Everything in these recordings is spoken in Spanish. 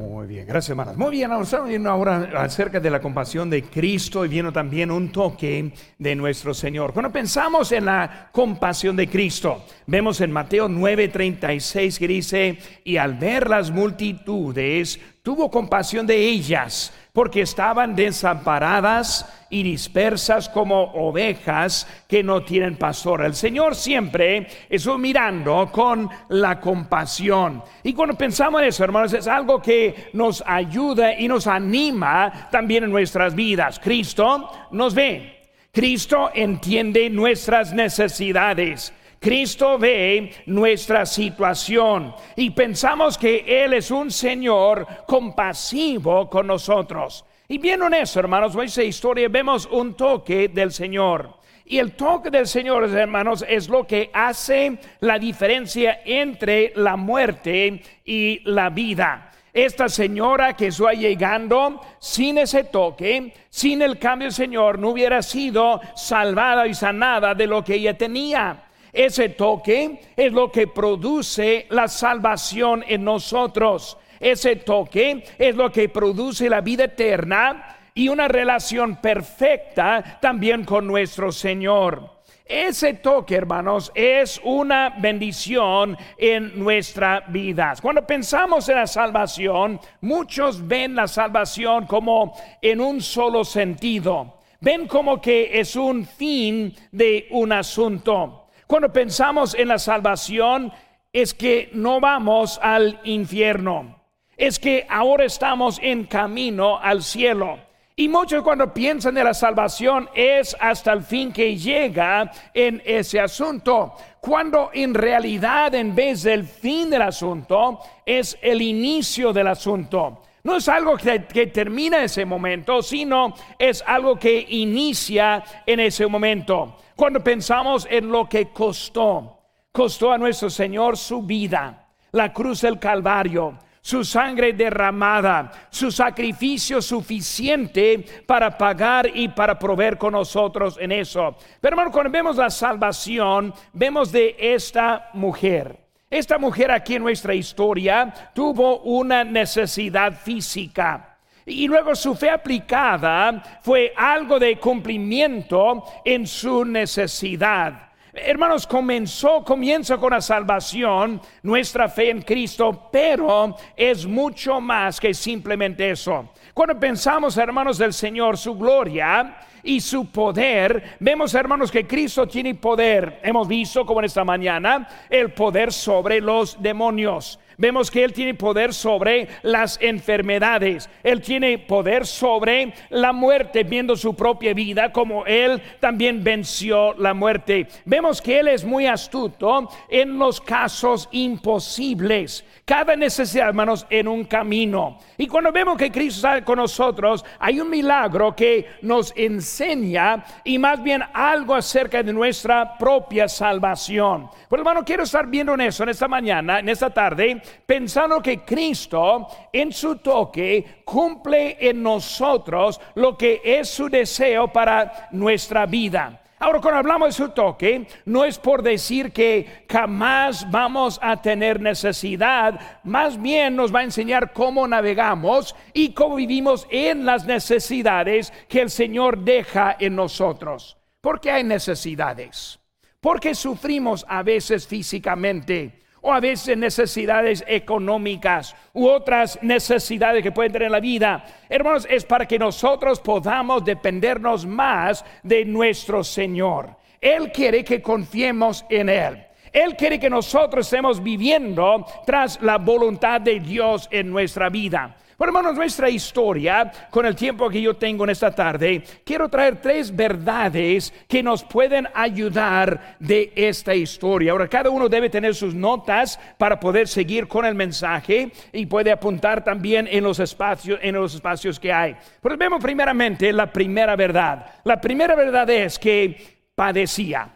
Muy bien, gracias hermanas. Muy bien, ahora estamos viendo ahora acerca de la compasión de Cristo y viendo también un toque de nuestro Señor. Cuando pensamos en la compasión de Cristo, vemos en Mateo 9:36 que dice, y al ver las multitudes, tuvo compasión de ellas porque estaban desamparadas y dispersas como ovejas que no tienen pastor. El Señor siempre estuvo mirando con la compasión. Y cuando pensamos en eso, hermanos, es algo que nos ayuda y nos anima también en nuestras vidas. Cristo nos ve. Cristo entiende nuestras necesidades. Cristo ve nuestra situación y pensamos que Él es un Señor compasivo con nosotros. Y bien honesto, hermanos, en esta historia vemos un toque del Señor. Y el toque del Señor, hermanos, es lo que hace la diferencia entre la muerte y la vida. Esta señora que está llegando sin ese toque, sin el cambio del Señor, no hubiera sido salvada y sanada de lo que ella tenía. Ese toque es lo que produce la salvación en nosotros. Ese toque es lo que produce la vida eterna y una relación perfecta también con nuestro Señor. Ese toque, hermanos, es una bendición en nuestra vida. Cuando pensamos en la salvación, muchos ven la salvación como en un solo sentido. Ven como que es un fin de un asunto. Cuando pensamos en la salvación, es que no vamos al infierno. Es que ahora estamos en camino al cielo. Y muchos cuando piensan en la salvación es hasta el fin que llega en ese asunto. Cuando en realidad en vez del fin del asunto es el inicio del asunto. No es algo que, termina ese momento, sino es algo que inicia en ese momento. Cuando pensamos en lo que costó, costó a nuestro Señor su vida, la cruz del Calvario, su sangre derramada, su sacrificio suficiente para pagar y para proveer con nosotros en eso. Pero hermano, cuando vemos la salvación, vemos de esta mujer. Esta mujer aquí en nuestra historia tuvo una necesidad física. Y luego su fe aplicada fue algo de cumplimiento en su necesidad. Hermanos, comenzó, comienza con la salvación, nuestra fe en Cristo, pero es mucho más que simplemente eso. Cuando pensamos, hermanos del Señor, su gloria y su poder, vemos, hermanos, que Cristo tiene poder. Hemos visto, como en esta mañana, el poder sobre los demonios. Vemos que Él tiene poder sobre las enfermedades. Él tiene poder sobre la muerte, viendo su propia vida como Él también venció la muerte. Vemos que Él es muy astuto en los casos imposibles. Cada necesidad, hermanos, en un camino. Y cuando vemos que Cristo está con nosotros, hay un milagro que nos enseña y más bien algo acerca de nuestra propia salvación. Pues hermano, quiero estar viendo en eso en esta mañana, en esta tarde, pensando que Cristo en su toque cumple en nosotros lo que es su deseo para nuestra vida. Ahora, cuando hablamos de su toque, no es por decir que jamás vamos a tener necesidad, más bien nos va a enseñar cómo navegamos y cómo vivimos en las necesidades que el Señor deja en nosotros. ¿Por qué hay necesidades? Porque sufrimos a veces físicamente o a veces necesidades económicas u otras necesidades que pueden tener en la vida. Hermanos, es para que nosotros podamos dependernos más de nuestro Señor. Él quiere que confiemos en Él. Él quiere que nosotros estemos viviendo tras la voluntad de Dios en nuestra vida. Bueno, hermanos, nuestra historia, con el tiempo que yo tengo en esta tarde, quiero traer tres verdades que nos pueden ayudar de esta historia. Ahora, cada uno debe tener sus notas para poder seguir con el mensaje y puede apuntar también en los espacios, en los espacios que hay. Pero vemos primeramente la primera verdad. La primera verdad es que padecía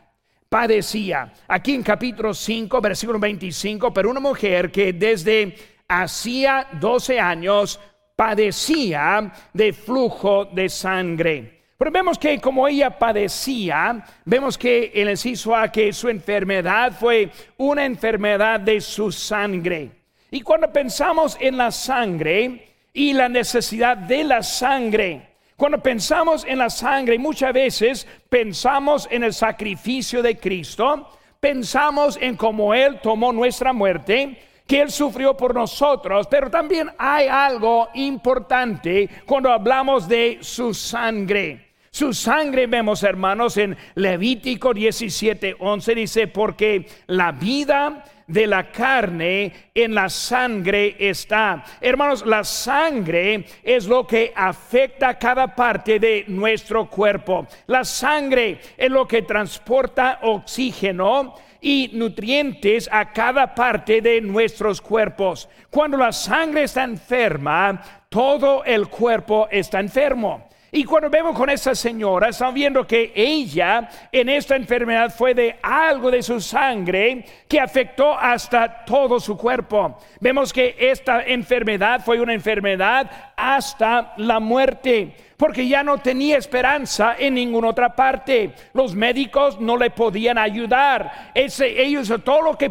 padecía. Aquí en capítulo 5, versículo 25, pero una mujer que desde hacía 12 años padecía de flujo de sangre. Pero vemos que como ella padecía, vemos que el inciso A que su enfermedad fue una enfermedad de su sangre. Y cuando pensamos en la sangre y la necesidad de la sangre, cuando pensamos en la sangre, muchas veces pensamos en el sacrificio de Cristo, pensamos en cómo Él tomó nuestra muerte, que Él sufrió por nosotros, pero también hay algo importante cuando hablamos de su sangre. Su sangre vemos, hermanos, en Levítico 17, 11 dice, porque la vida de la carne en la sangre está. Hermanos, la sangre es lo que afecta cada parte de nuestro cuerpo. La sangre es lo que transporta oxígeno y nutrientes a cada parte de nuestros cuerpos. Cuando la sangre está enferma, todo el cuerpo está enfermo. Y cuando vemos con esa señora, estamos viendo que ella en esta enfermedad fue de algo de su sangre que afectó hasta todo su cuerpo. Vemos que esta enfermedad fue una enfermedad hasta la muerte porque ya no tenía esperanza en ninguna otra parte. Los médicos no le podían ayudar. Ese, ellos todo lo que,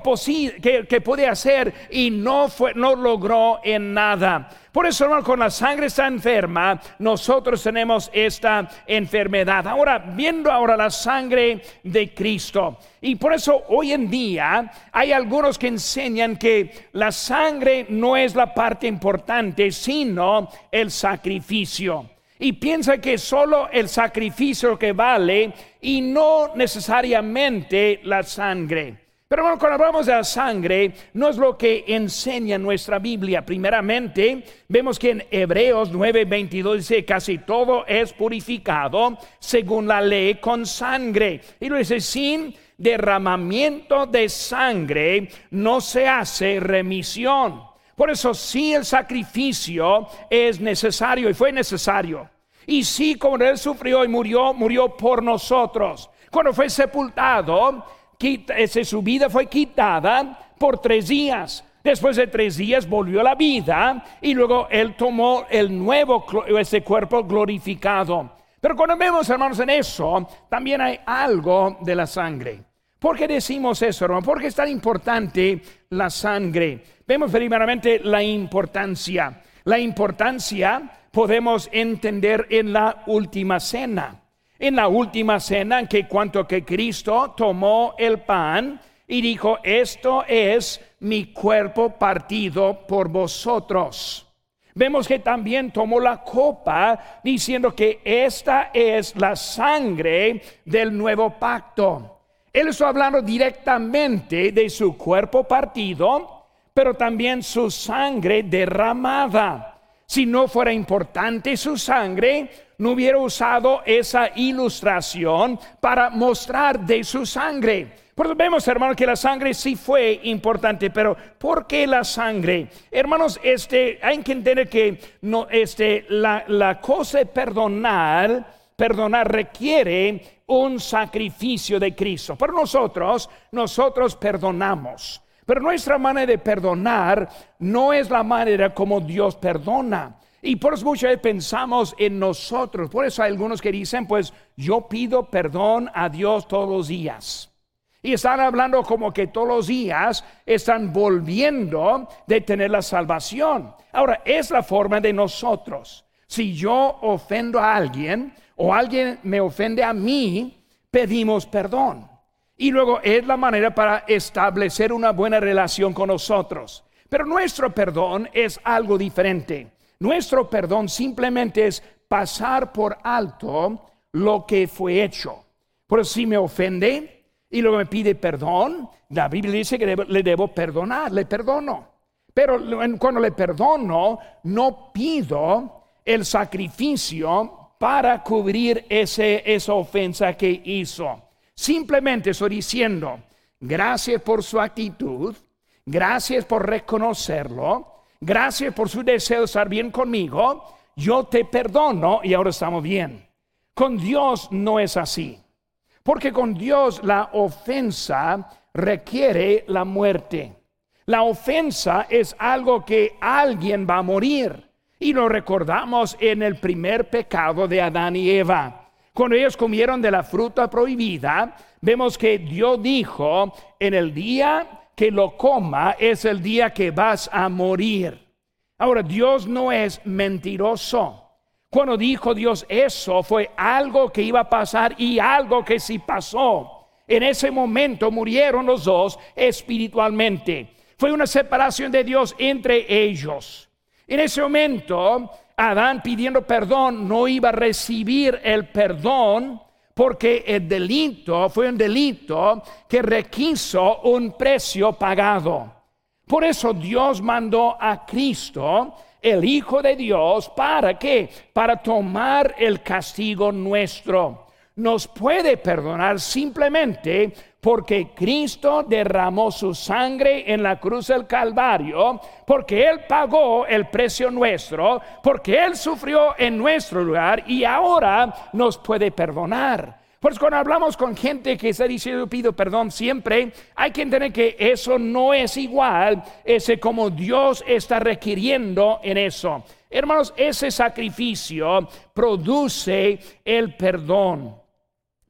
que, podía hacer y no, fue, no logró en nada. Por eso, hermano, con la sangre está enferma, nosotros tenemos esta enfermedad. Ahora, viendo ahora la sangre de Cristo. Y por eso hoy en día hay algunos que enseñan que la sangre no es la parte importante, sino el sacrificio y piensa que solo el sacrificio que vale y no necesariamente la sangre. Pero bueno, cuando hablamos de la sangre, no es lo que enseña nuestra Biblia. Primeramente, vemos que en Hebreos 9:22 dice, casi todo es purificado según la ley con sangre. Y lo dice, sin derramamiento de sangre no se hace remisión. Por eso sí el sacrificio es necesario y fue necesario. Y sí, como Él sufrió y murió, murió por nosotros. Cuando fue sepultado, su vida fue quitada por tres días. Después de tres días volvió a la vida y luego Él tomó el nuevo, ese cuerpo glorificado. Pero cuando vemos, hermanos, en eso, también hay algo de la sangre. ¿Por qué decimos eso, hermano? ¿Por qué es tan importante la sangre? Vemos primeramente la importancia. La importancia podemos entender en la última cena. En la última cena en que cuanto que Cristo tomó el pan y dijo, esto es mi cuerpo partido por vosotros. Vemos que también tomó la copa diciendo que esta es la sangre del nuevo pacto. Él está hablando directamente de su cuerpo partido, pero también su sangre derramada. Si no fuera importante su sangre, no hubiera usado esa ilustración para mostrar de su sangre. Por eso vemos, hermanos, que la sangre sí fue importante, pero ¿por qué la sangre? Hermanos, este, hay que entender que no, este, la, la cosa de perdonar, perdonar requiere un sacrificio de Cristo. Pero nosotros, nosotros perdonamos. Pero nuestra manera de perdonar no es la manera como Dios perdona. Y por eso muchas veces pensamos en nosotros. Por eso hay algunos que dicen, pues yo pido perdón a Dios todos los días. Y están hablando como que todos los días están volviendo de tener la salvación. Ahora, es la forma de nosotros. Si yo ofendo a alguien, o alguien me ofende a mí, pedimos perdón. Y luego es la manera para establecer una buena relación con nosotros. Pero nuestro perdón es algo diferente. Nuestro perdón simplemente es pasar por alto lo que fue hecho. Por si me ofende y luego me pide perdón, la Biblia dice que le debo perdonar, le perdono. Pero cuando le perdono, no pido el sacrificio para cubrir ese, esa ofensa que hizo. Simplemente estoy diciendo, gracias por su actitud, gracias por reconocerlo, gracias por su deseo de estar bien conmigo, yo te perdono y ahora estamos bien. Con Dios no es así, porque con Dios la ofensa requiere la muerte. La ofensa es algo que alguien va a morir. Y lo recordamos en el primer pecado de Adán y Eva. Cuando ellos comieron de la fruta prohibida, vemos que Dios dijo, en el día que lo coma es el día que vas a morir. Ahora, Dios no es mentiroso. Cuando dijo Dios eso, fue algo que iba a pasar y algo que sí pasó. En ese momento murieron los dos espiritualmente. Fue una separación de Dios entre ellos. En ese momento, Adán pidiendo perdón no iba a recibir el perdón porque el delito fue un delito que requiso un precio pagado. Por eso Dios mandó a Cristo, el Hijo de Dios, ¿para qué? Para tomar el castigo nuestro. Nos puede perdonar simplemente porque Cristo derramó su sangre en la cruz del Calvario, porque Él pagó el precio nuestro, porque Él sufrió en nuestro lugar y ahora nos puede perdonar. Pues cuando hablamos con gente que está diciendo pido perdón siempre, hay que entender que eso no es igual, ese como Dios está requiriendo en eso. Hermanos, ese sacrificio produce el perdón.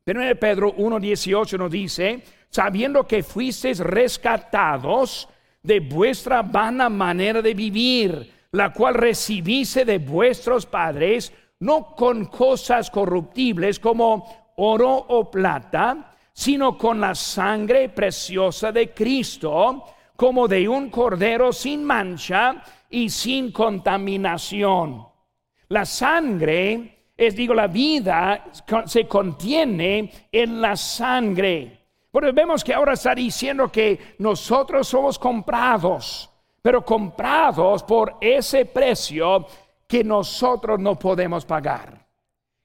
Pero Pedro 1.18 nos dice, sabiendo que fuisteis rescatados de vuestra vana manera de vivir, la cual recibiste de vuestros padres, no con cosas corruptibles como oro o plata, sino con la sangre preciosa de Cristo, como de un cordero sin mancha y sin contaminación. La sangre es digo, la vida se contiene en la sangre. Porque vemos que ahora está diciendo que nosotros somos comprados, pero comprados por ese precio que nosotros no podemos pagar.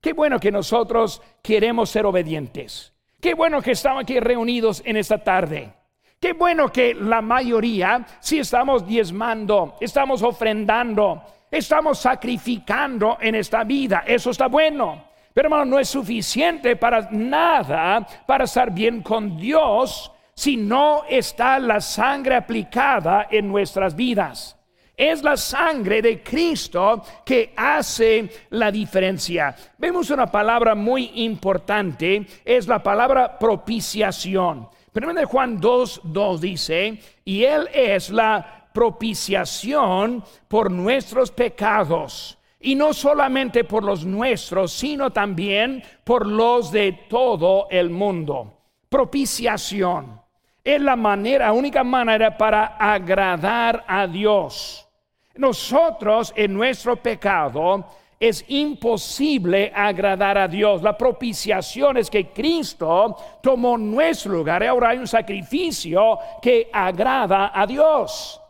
Qué bueno que nosotros queremos ser obedientes. Qué bueno que estamos aquí reunidos en esta tarde. Qué bueno que la mayoría, si estamos diezmando, estamos ofrendando, estamos sacrificando en esta vida. Eso está bueno. Pero hermano, no es suficiente para nada para estar bien con Dios si no está la sangre aplicada en nuestras vidas. Es la sangre de Cristo que hace la diferencia. Vemos una palabra muy importante, es la palabra propiciación. Primero de Juan 2, 2 dice, y Él es la propiciación por nuestros pecados. Y no solamente por los nuestros, sino también por los de todo el mundo. Propiciación es la manera, única manera para agradar a Dios. Nosotros en nuestro pecado es imposible agradar a Dios. La propiciación es que Cristo tomó nuestro lugar. Ahora hay un sacrificio que agrada a Dios.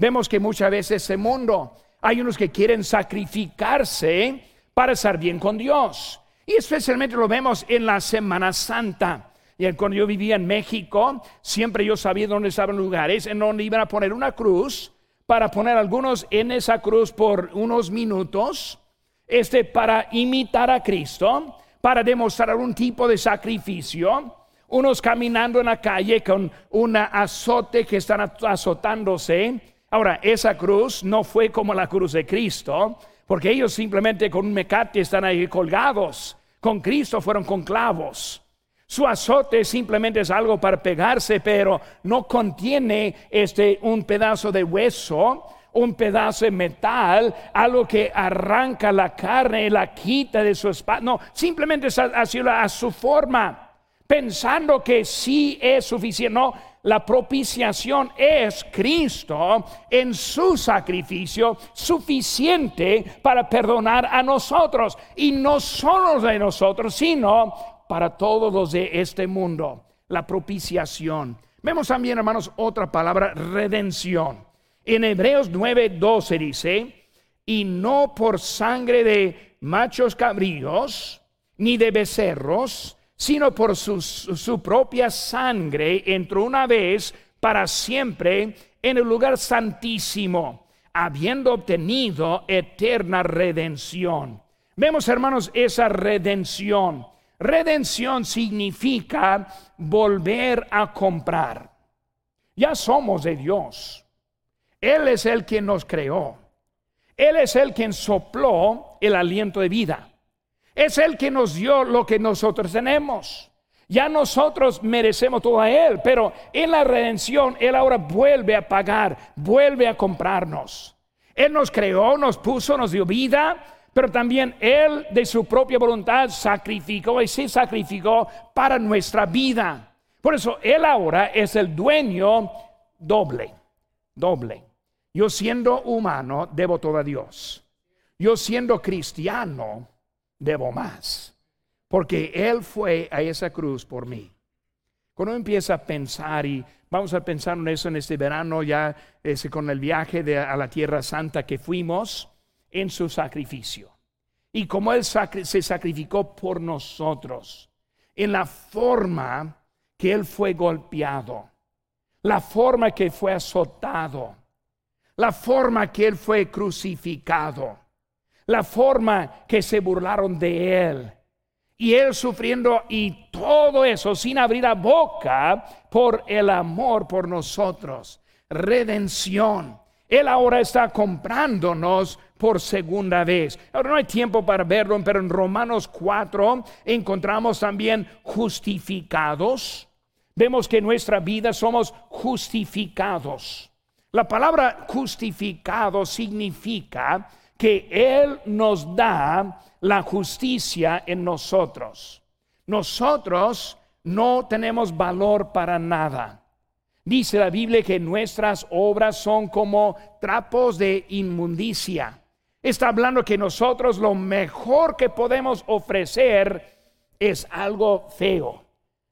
Vemos que muchas veces ese mundo hay unos que quieren sacrificarse para estar bien con Dios. Y especialmente lo vemos en la Semana Santa. Y cuando yo vivía en México, siempre yo sabía dónde estaban lugares en donde iban a poner una cruz para poner algunos en esa cruz por unos minutos, este para imitar a Cristo, para demostrar algún tipo de sacrificio. Unos caminando en la calle con un azote que están azotándose Ahora, esa cruz no fue como la cruz de Cristo, porque ellos simplemente con un mecate están ahí colgados. Con Cristo fueron con clavos. Su azote simplemente es algo para pegarse, pero no contiene este un pedazo de hueso, un pedazo de metal, algo que arranca la carne y la quita de su espalda. No, simplemente es así a su forma, pensando que sí es suficiente. No, la propiciación es Cristo en su sacrificio suficiente para perdonar a nosotros. Y no solo de nosotros, sino para todos los de este mundo. La propiciación. Vemos también, hermanos, otra palabra, redención. En Hebreos 9:12 dice, y no por sangre de machos cabríos, ni de becerros, sino por su, propia sangre entró una vez para siempre en el lugar santísimo, habiendo obtenido eterna redención. Vemos, hermanos, esa redención. Redención significa volver a comprar. Ya somos de Dios. Él es el quien nos creó. Él es el quien sopló el aliento de vida. Es el que nos dio lo que nosotros tenemos. Ya nosotros merecemos todo a Él, pero en la redención Él ahora vuelve a pagar, vuelve a comprarnos. Él nos creó, nos puso, nos dio vida, pero también Él de su propia voluntad sacrificó y se sacrificó para nuestra vida. Por eso Él ahora es el dueño doble, doble. Yo siendo humano debo todo a Dios. Yo siendo cristiano debo más porque Él fue a esa cruz por mí. Cuando empieza a pensar, y vamos a pensar en eso en este verano, ya ese, con el viaje de, a la Tierra Santa que fuimos, en su sacrificio. Y como Él se sacrificó por nosotros, en la forma que Él fue golpeado, la forma que fue azotado, la forma que Él fue crucificado, la forma que se burlaron de Él y él sufriendo y todo eso sin abrir la boca por el amor por nosotros. Redención. Él ahora está comprándonos por segunda vez. Ahora no hay tiempo para verlo, pero en Romanos 4 encontramos también justificados. Vemos que en nuestra vida somos justificados. La palabra justificado significa que Él nos da la justicia en nosotros. Nosotros no tenemos valor para nada. Dice la Biblia que nuestras obras son como trapos de inmundicia. Está hablando que nosotros lo mejor que podemos ofrecer es algo feo,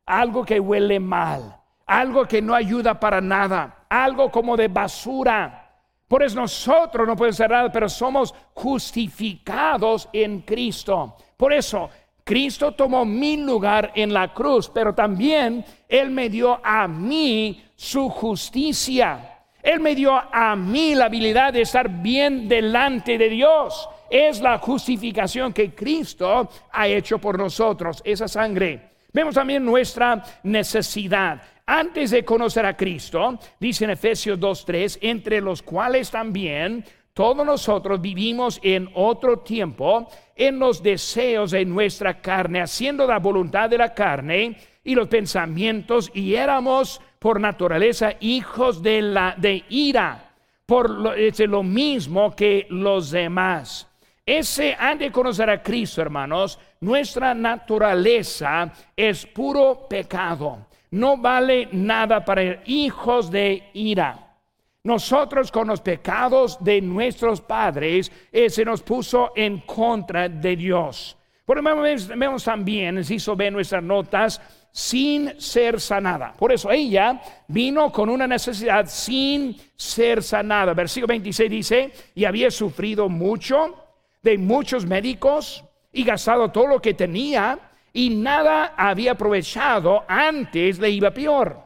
algo que huele mal, algo que no ayuda para nada, algo como de basura. Por eso nosotros no podemos ser nada, pero somos justificados en Cristo. Por eso Cristo tomó mi lugar en la cruz, pero también Él me dio a mí su justicia. Él me dio a mí la habilidad de estar bien delante de Dios. Es la justificación que Cristo ha hecho por nosotros, esa sangre. Vemos también nuestra necesidad antes de conocer a Cristo, dice en Efesios 2.3, entre los cuales también todos nosotros vivimos en otro tiempo en los deseos de nuestra carne, haciendo la voluntad de la carne y los pensamientos, y éramos por naturaleza hijos de la de ira, por lo, es lo mismo que los demás. Ese, antes de conocer a Cristo, hermanos, nuestra naturaleza es puro pecado no vale nada para hijos de ira. Nosotros con los pecados de nuestros padres eh, se nos puso en contra de Dios. Por menos vemos también, hizo ver nuestras notas, sin ser sanada. Por eso ella vino con una necesidad sin ser sanada. Versículo 26 dice, y había sufrido mucho de muchos médicos y gastado todo lo que tenía y nada había aprovechado, antes le iba peor,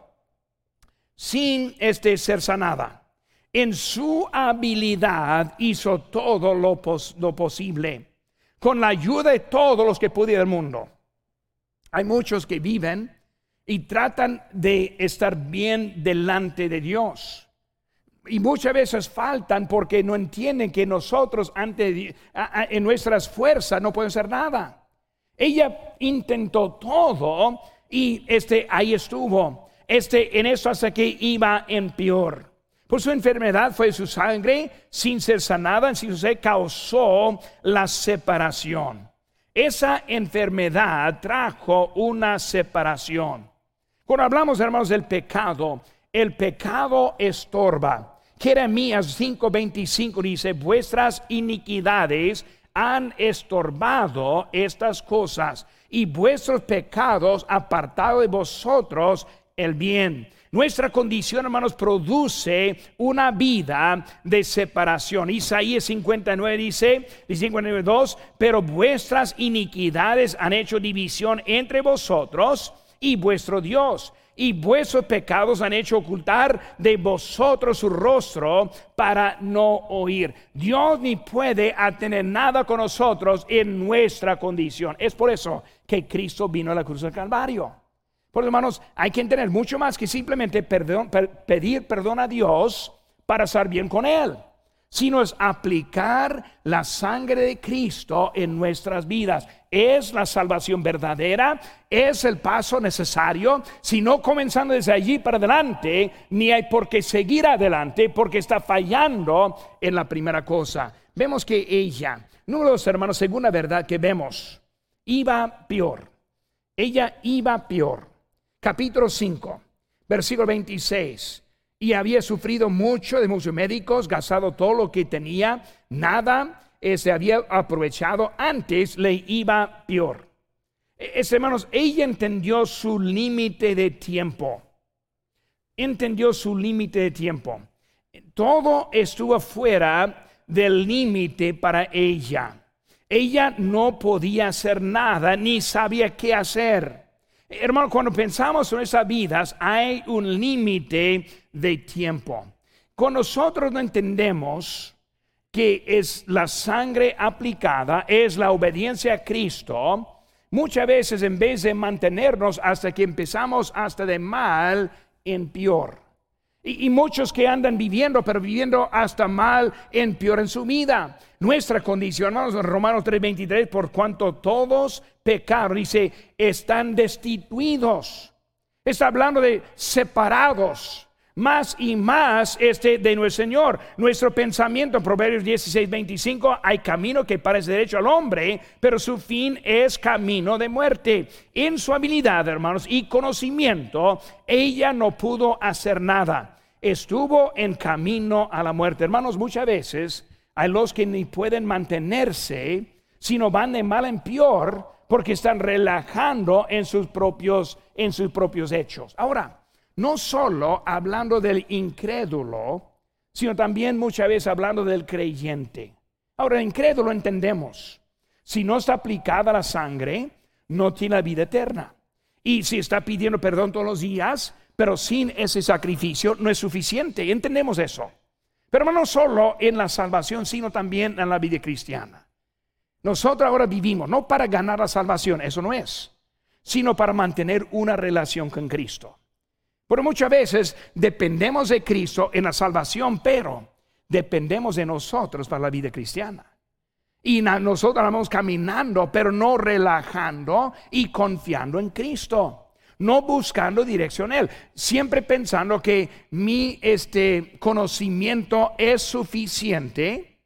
sin este ser sanada. En su habilidad hizo todo lo, lo posible, con la ayuda de todos los que pudieron del mundo. Hay muchos que viven y tratan de estar bien delante de Dios. Y muchas veces faltan porque no entienden que nosotros ante, en nuestras fuerzas no podemos hacer nada. Ella intentó todo y este ahí estuvo. Este en eso hasta que iba en peor. Por su enfermedad fue su sangre sin ser sanada, sin ser causó la separación. Esa enfermedad trajo una separación. Cuando hablamos, hermanos, del pecado, el pecado estorba. Jeremías 5:25 dice, vuestras iniquidades han estorbado estas cosas y vuestros pecados apartado de vosotros el bien. Nuestra condición, hermanos, produce una vida de separación. Isaías 59 dice, 59, 2, pero vuestras iniquidades han hecho división entre vosotros y vuestro Dios y vuestros pecados han hecho ocultar de vosotros su rostro para no oír. Dios ni puede tener nada con nosotros en nuestra condición. Es por eso que Cristo vino a la cruz del Calvario. Por hermanos, hay que entender mucho más que simplemente pedir perdón a Dios para estar bien con Él. sino es aplicar la sangre de Cristo en nuestras vidas. Es la salvación verdadera, es el paso necesario, si no comenzando desde allí para adelante, ni hay por qué seguir adelante porque está fallando en la primera cosa. Vemos que ella, número dos hermanos, según la verdad que vemos, iba peor. Ella iba peor. Capítulo 5, versículo 26 y había sufrido mucho de muchos médicos, gastado todo lo que tenía, nada eh, se había aprovechado, antes le iba peor. E, es, hermanos, ella entendió su límite de tiempo. Entendió su límite de tiempo. Todo estuvo fuera del límite para ella. Ella no podía hacer nada ni sabía qué hacer. Hermano, cuando pensamos en esas vidas, hay un límite de tiempo. Con nosotros no entendemos que es la sangre aplicada, es la obediencia a Cristo. Muchas veces en vez de mantenernos hasta que empezamos hasta de mal en peor. Y, muchos que andan viviendo, pero viviendo hasta mal en peor en su vida. Nuestra condición, hermanos, en Romanos 3:23, por cuanto todos pecaron, dice, están destituidos. Está hablando de separados. Más y más este de nuestro Señor. Nuestro pensamiento, Proverbios 16, 25, hay camino que parece derecho al hombre, pero su fin es camino de muerte. En su habilidad, hermanos, y conocimiento, ella no pudo hacer nada. Estuvo en camino a la muerte. Hermanos, muchas veces hay los que ni pueden mantenerse, sino van de mal en peor porque están relajando en sus propios, en sus propios hechos. Ahora, no solo hablando del incrédulo, sino también muchas veces hablando del creyente. Ahora, el incrédulo entendemos. Si no está aplicada la sangre, no tiene la vida eterna. Y si está pidiendo perdón todos los días, pero sin ese sacrificio, no es suficiente. Entendemos eso. Pero no solo en la salvación, sino también en la vida cristiana. Nosotros ahora vivimos no para ganar la salvación, eso no es, sino para mantener una relación con Cristo. Pero muchas veces dependemos de Cristo en la salvación, pero dependemos de nosotros para la vida cristiana. Y nosotros vamos caminando, pero no relajando y confiando en Cristo no buscando dirección Él, siempre pensando que mi este, conocimiento es suficiente,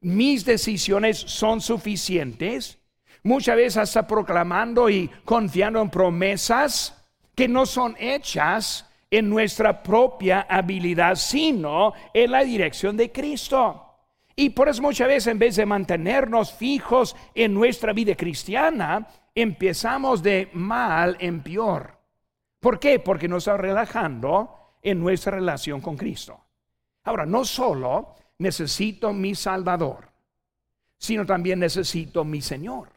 mis decisiones son suficientes, muchas veces hasta proclamando y confiando en promesas que no son hechas en nuestra propia habilidad, sino en la dirección de Cristo. Y por eso muchas veces en vez de mantenernos fijos en nuestra vida cristiana, empezamos de mal en peor. ¿Por qué? Porque nos está relajando en nuestra relación con Cristo. Ahora, no solo necesito mi Salvador, sino también necesito mi Señor.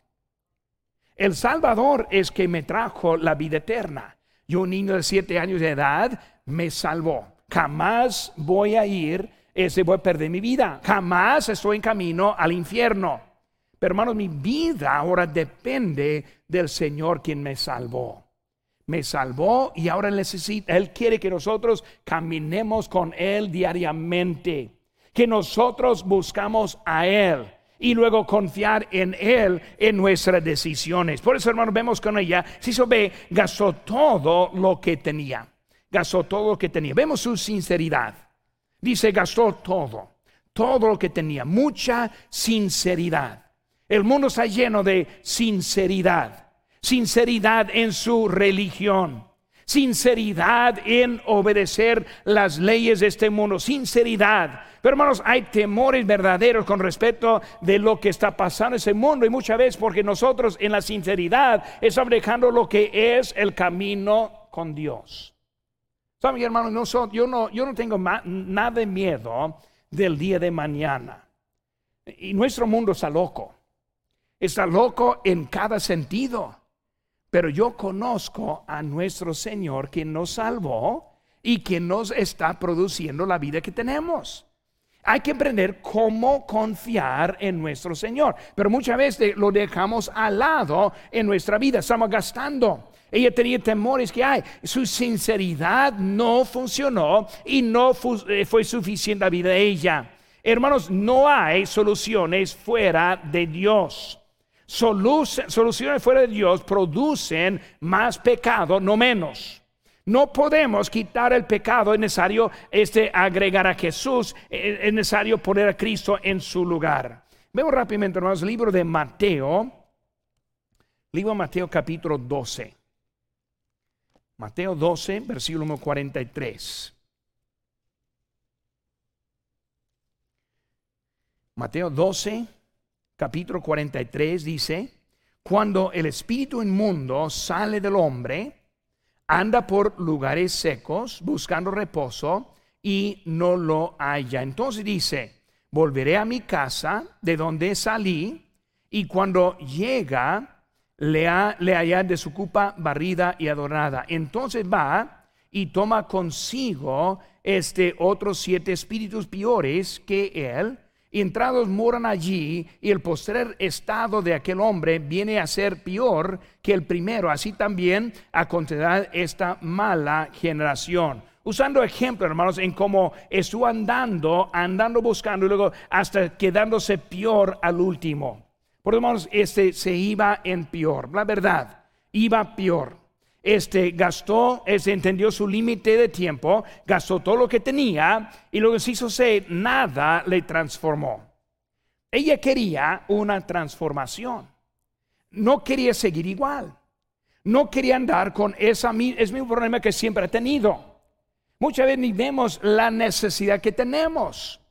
El Salvador es que me trajo la vida eterna. Yo, un niño de siete años de edad, me salvó. Jamás voy a ir, ese voy a perder mi vida. Jamás estoy en camino al infierno. Pero hermanos, mi vida ahora depende del Señor quien me salvó. Me salvó y ahora necesita, Él quiere que nosotros caminemos con Él diariamente. Que nosotros buscamos a Él y luego confiar en Él en nuestras decisiones. Por eso, hermanos, vemos con ella, si se ve, gastó todo lo que tenía. Gastó todo lo que tenía. Vemos su sinceridad. Dice, gastó todo, todo lo que tenía, mucha sinceridad. El mundo está lleno de sinceridad, sinceridad en su religión, sinceridad en obedecer las leyes de este mundo, sinceridad. Pero hermanos, hay temores verdaderos con respecto de lo que está pasando en ese mundo y muchas veces porque nosotros en la sinceridad estamos dejando lo que es el camino con Dios. ¿Saben, hermanos? No yo, no, yo no tengo nada de miedo del día de mañana. Y nuestro mundo está loco. Está loco en cada sentido. Pero yo conozco a nuestro Señor que nos salvó y que nos está produciendo la vida que tenemos. Hay que aprender cómo confiar en nuestro Señor. Pero muchas veces lo dejamos al lado en nuestra vida. Estamos gastando. Ella tenía temores que hay. Su sinceridad no funcionó y no fue suficiente la vida de ella. Hermanos, no hay soluciones fuera de Dios. Soluciones fuera de Dios producen más pecado, no menos. No podemos quitar el pecado, es necesario este, agregar a Jesús, eh, es necesario poner a Cristo en su lugar. Vemos rápidamente, hermanos, el libro de Mateo, libro de Mateo capítulo 12. Mateo 12, versículo 43. Mateo 12, capítulo 43 dice, cuando el espíritu inmundo sale del hombre, anda por lugares secos buscando reposo y no lo halla. Entonces dice, volveré a mi casa de donde salí y cuando llega le, ha, le halla desocupa barrida y adorada. Entonces va y toma consigo este otros siete espíritus peores que él entrados moran allí y el postrer estado de aquel hombre viene a ser peor que el primero. Así también acontecerá esta mala generación. Usando ejemplo, hermanos, en cómo estuvo andando, andando buscando y luego hasta quedándose peor al último. Por hermanos, este se iba en peor. La verdad, iba peor este gastó, este entendió su límite de tiempo, gastó todo lo que tenía y lo que se hizo ser, nada le transformó. Ella quería una transformación. No quería seguir igual. No quería andar con esa, ese mismo problema que siempre ha tenido. Muchas veces ni vemos la necesidad que tenemos.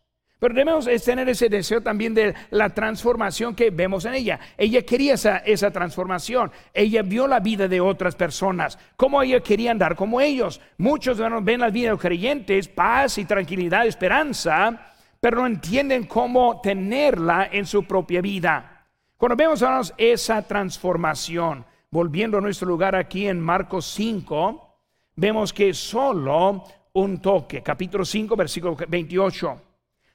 Pero debemos tener ese deseo también de la transformación que vemos en ella. Ella quería esa, esa transformación. Ella vio la vida de otras personas, cómo ella quería andar como ellos. Muchos ven la vida de los creyentes, paz y tranquilidad, esperanza, pero no entienden cómo tenerla en su propia vida. Cuando vemos esa transformación, volviendo a nuestro lugar aquí en Marcos 5, vemos que solo un toque, capítulo 5, versículo 28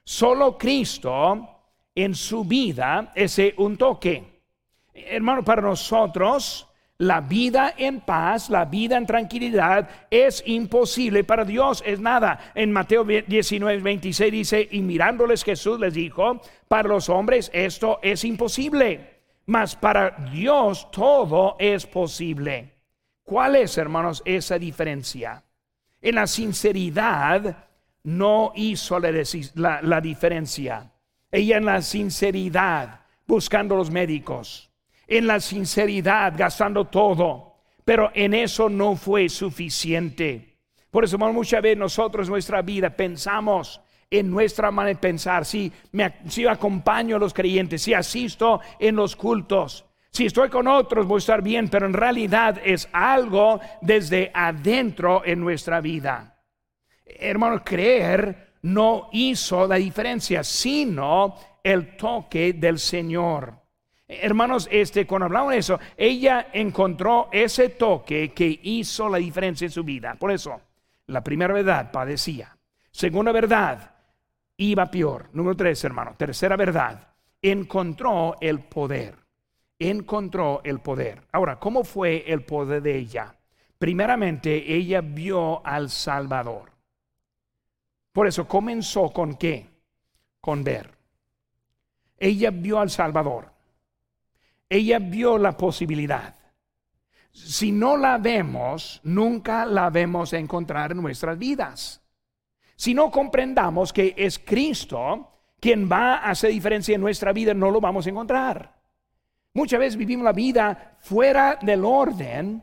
Solo Cristo en su vida es un toque. Hermano, para nosotros la vida en paz, la vida en tranquilidad es imposible. Para Dios es nada. En Mateo 19, 26 dice, y mirándoles Jesús les dijo, para los hombres esto es imposible, mas para Dios todo es posible. ¿Cuál es, hermanos, esa diferencia? En la sinceridad no hizo la, diferencia. Ella en la sinceridad, buscando los médicos, en la sinceridad, gastando todo, pero en eso no fue suficiente. Por eso muchas veces nosotros nuestra vida pensamos en nuestra manera de pensar, si, me, si acompaño a los creyentes, si asisto en los cultos, si estoy con otros voy a estar bien, pero en realidad es algo desde adentro en nuestra vida hermano, creer no hizo la diferencia, sino el toque del Señor. Hermanos, este, cuando hablamos de eso, ella encontró ese toque que hizo la diferencia en su vida. Por eso, la primera verdad padecía. Segunda verdad, iba peor. Número tres, hermano. Tercera verdad, encontró el poder. Encontró el poder. Ahora, ¿cómo fue el poder de ella? Primeramente, ella vio al Salvador. Por eso comenzó con qué? Con ver. Ella vio al Salvador. Ella vio la posibilidad. Si no la vemos, nunca la vemos encontrar en nuestras vidas. Si no comprendamos que es Cristo quien va a hacer diferencia en nuestra vida, no lo vamos a encontrar. Muchas veces vivimos la vida fuera del orden,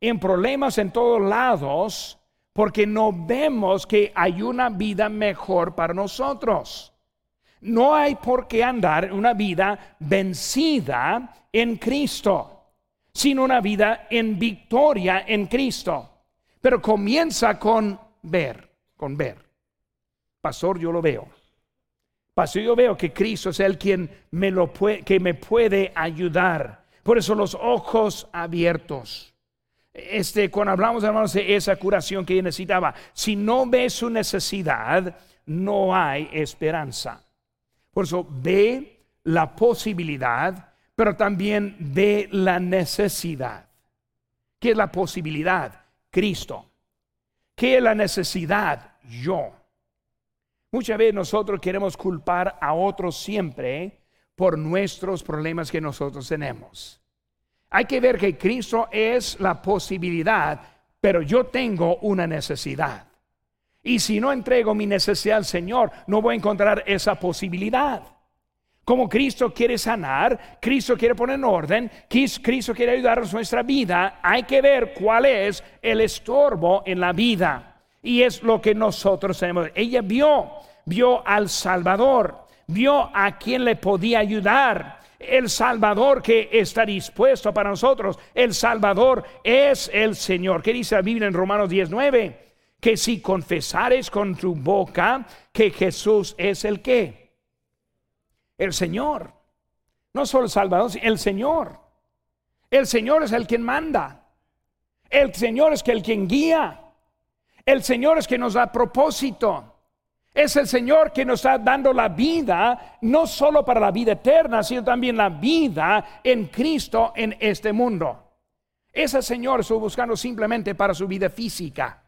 en problemas en todos lados, porque no vemos que hay una vida mejor para nosotros. No hay por qué andar una vida vencida en Cristo, sino una vida en victoria en Cristo. Pero comienza con ver, con ver. Pastor, yo lo veo. Pastor, yo veo que Cristo es el quien me lo puede, que me puede ayudar. Por eso los ojos abiertos este, cuando hablamos, hermanos, de esa curación que necesitaba, si no ve su necesidad, no hay esperanza. Por eso ve la posibilidad, pero también ve la necesidad. ¿Qué es la posibilidad? Cristo. ¿Qué es la necesidad? Yo. Muchas veces nosotros queremos culpar a otros siempre por nuestros problemas que nosotros tenemos. Hay que ver que Cristo es la posibilidad, pero yo tengo una necesidad. Y si no entrego mi necesidad al Señor, no voy a encontrar esa posibilidad. Como Cristo quiere sanar, Cristo quiere poner en orden, Cristo quiere ayudarnos nuestra vida, hay que ver cuál es el estorbo en la vida. Y es lo que nosotros tenemos. Ella vio, vio al Salvador, vio a quien le podía ayudar. El Salvador que está dispuesto para nosotros. El Salvador es el Señor. ¿Qué dice la Biblia en Romanos 19? Que si confesares con tu boca que Jesús es el que. El Señor. No solo el Salvador, el Señor. El Señor es el quien manda. El Señor es el quien guía. El Señor es que nos da propósito. Es el Señor que nos está dando la vida, no solo para la vida eterna, sino también la vida en Cristo en este mundo. Ese Señor estuvo buscando simplemente para su vida física,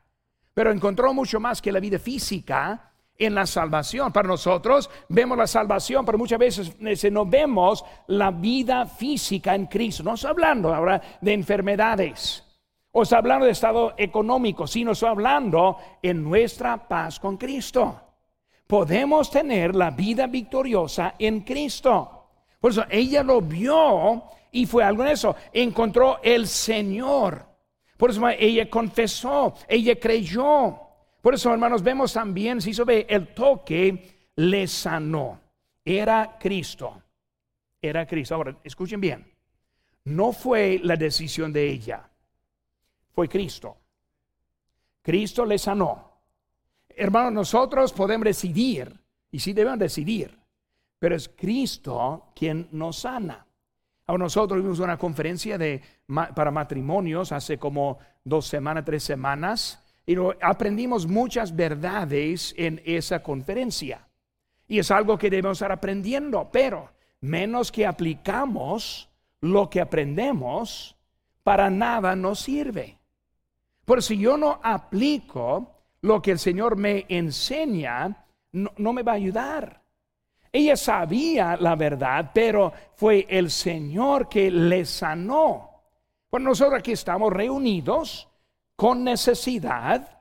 pero encontró mucho más que la vida física en la salvación. Para nosotros vemos la salvación, pero muchas veces no vemos la vida física en Cristo. No estoy hablando ahora de enfermedades o está hablando de estado económico, sino está hablando en nuestra paz con Cristo. Podemos tener la vida victoriosa en Cristo. Por eso ella lo vio y fue algo en eso. Encontró el Señor. Por eso ella confesó, ella creyó. Por eso, hermanos, vemos también, si se ve, el toque le sanó. Era Cristo. Era Cristo. Ahora, escuchen bien. No fue la decisión de ella fue Cristo. Cristo le sanó. Hermanos, nosotros podemos decidir, y sí debemos decidir, pero es Cristo quien nos sana. Ahora nosotros tuvimos una conferencia de, para matrimonios hace como dos semanas, tres semanas, y aprendimos muchas verdades en esa conferencia. Y es algo que debemos estar aprendiendo, pero menos que aplicamos lo que aprendemos, para nada nos sirve. Por si yo no aplico lo que el Señor me enseña, no, me va a ayudar. Ella sabía la verdad, pero fue el Señor que le sanó. Bueno, nosotros aquí estamos reunidos con necesidad,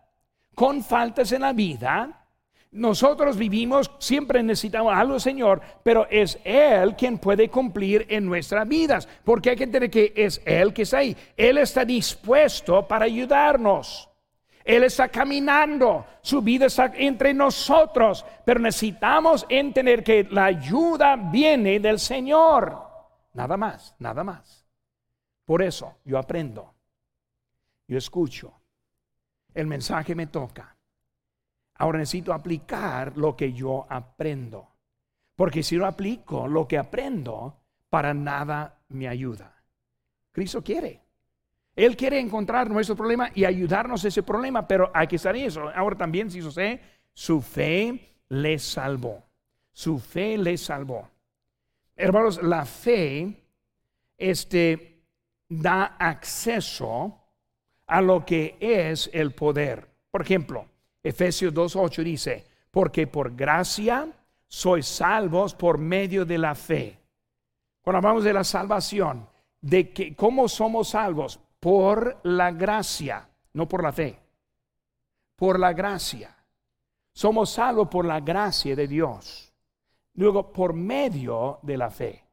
con faltas en la vida, nosotros vivimos, siempre necesitamos algo, Señor, pero es Él quien puede cumplir en nuestras vidas, porque hay que entender que es Él que está ahí. Él está dispuesto para ayudarnos. Él está caminando, su vida está entre nosotros, pero necesitamos entender que la ayuda viene del Señor. Nada más, nada más. Por eso yo aprendo, yo escucho, el mensaje me toca Ahora necesito aplicar lo que yo aprendo. Porque si no aplico lo que aprendo, para nada me ayuda. Cristo quiere. Él quiere encontrar nuestro problema y ayudarnos a ese problema, pero hay que estar en eso. Ahora también, si sé, su fe le salvó. Su fe le salvó. Hermanos, la fe este, da acceso a lo que es el poder. Por ejemplo, Efesios 2.8 dice, porque por gracia sois salvos por medio de la fe. Cuando hablamos de la salvación, de que cómo somos salvos por la gracia, no por la fe. Por la gracia. Somos salvos por la gracia de Dios. Luego, por medio de la fe.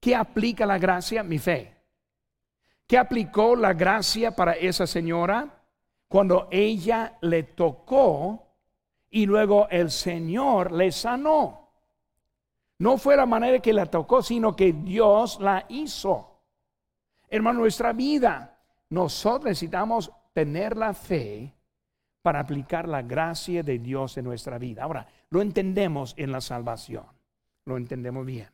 ¿Qué aplica la gracia? Mi fe. ¿Qué aplicó la gracia para esa señora? cuando ella le tocó y luego el Señor le sanó. No fue la manera que la tocó, sino que Dios la hizo. Hermano, nuestra vida, nosotros necesitamos tener la fe para aplicar la gracia de Dios en nuestra vida. Ahora, lo entendemos en la salvación, lo entendemos bien.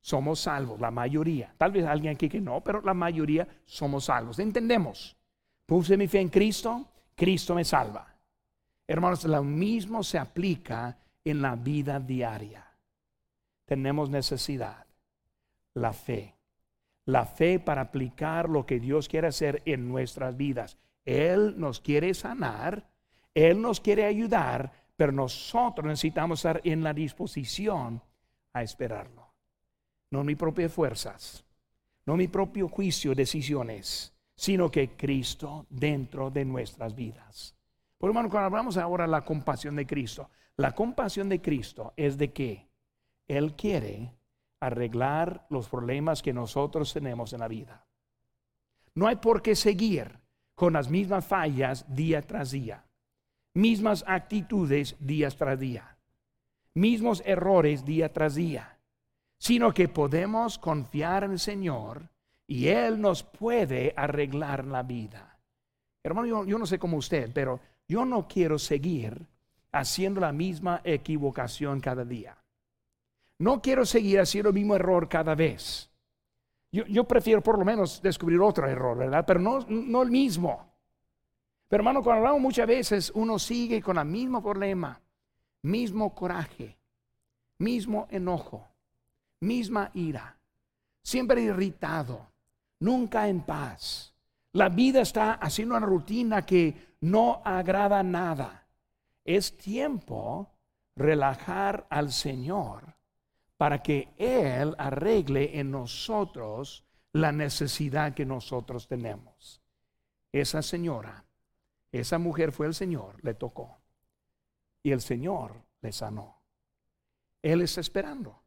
Somos salvos, la mayoría. Tal vez alguien aquí que no, pero la mayoría somos salvos. Entendemos. Puse mi fe en Cristo, Cristo me salva. Hermanos, lo mismo se aplica en la vida diaria. Tenemos necesidad, la fe. La fe para aplicar lo que Dios quiere hacer en nuestras vidas. Él nos quiere sanar, Él nos quiere ayudar, pero nosotros necesitamos estar en la disposición a esperarlo. No mis propias fuerzas, no mi propio juicio, decisiones, sino que Cristo dentro de nuestras vidas. Por hermano, cuando hablamos ahora de la compasión de Cristo, la compasión de Cristo es de que Él quiere arreglar los problemas que nosotros tenemos en la vida. No hay por qué seguir con las mismas fallas día tras día, mismas actitudes día tras día, mismos errores día tras día, sino que podemos confiar en el Señor y Él nos puede arreglar la vida. Hermano, yo, yo no sé cómo usted, pero yo no quiero seguir haciendo la misma equivocación cada día. No quiero seguir haciendo el mismo error cada vez. Yo, prefiero por lo menos descubrir otro error, ¿verdad? Pero no, no el mismo. Pero hermano, cuando hablamos muchas veces, uno sigue con el mismo problema, mismo coraje, mismo enojo, misma ira, siempre irritado, nunca en paz. La vida está haciendo una rutina que no agrada nada. Es tiempo relajar al Señor para que Él arregle en nosotros la necesidad que nosotros tenemos. Esa señora, esa mujer fue el Señor, le tocó. Y el Señor le sanó. Él está esperando.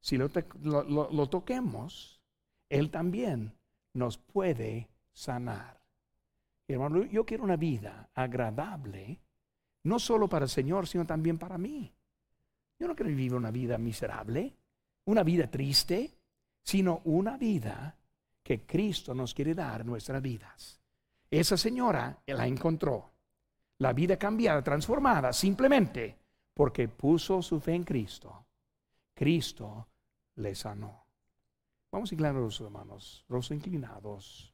Si lo, toquemos, Él también nos puede sanar. hermano, yo quiero una vida agradable, no solo para el Señor, sino también para mí. Yo no quiero vivir una vida miserable, una vida triste, sino una vida que Cristo nos quiere dar nuestras vidas. Esa señora la encontró. La vida cambiada, transformada, simplemente porque puso su fe en Cristo. Cristo le sanó. Vamos a inclinar los hermanos, los inclinados.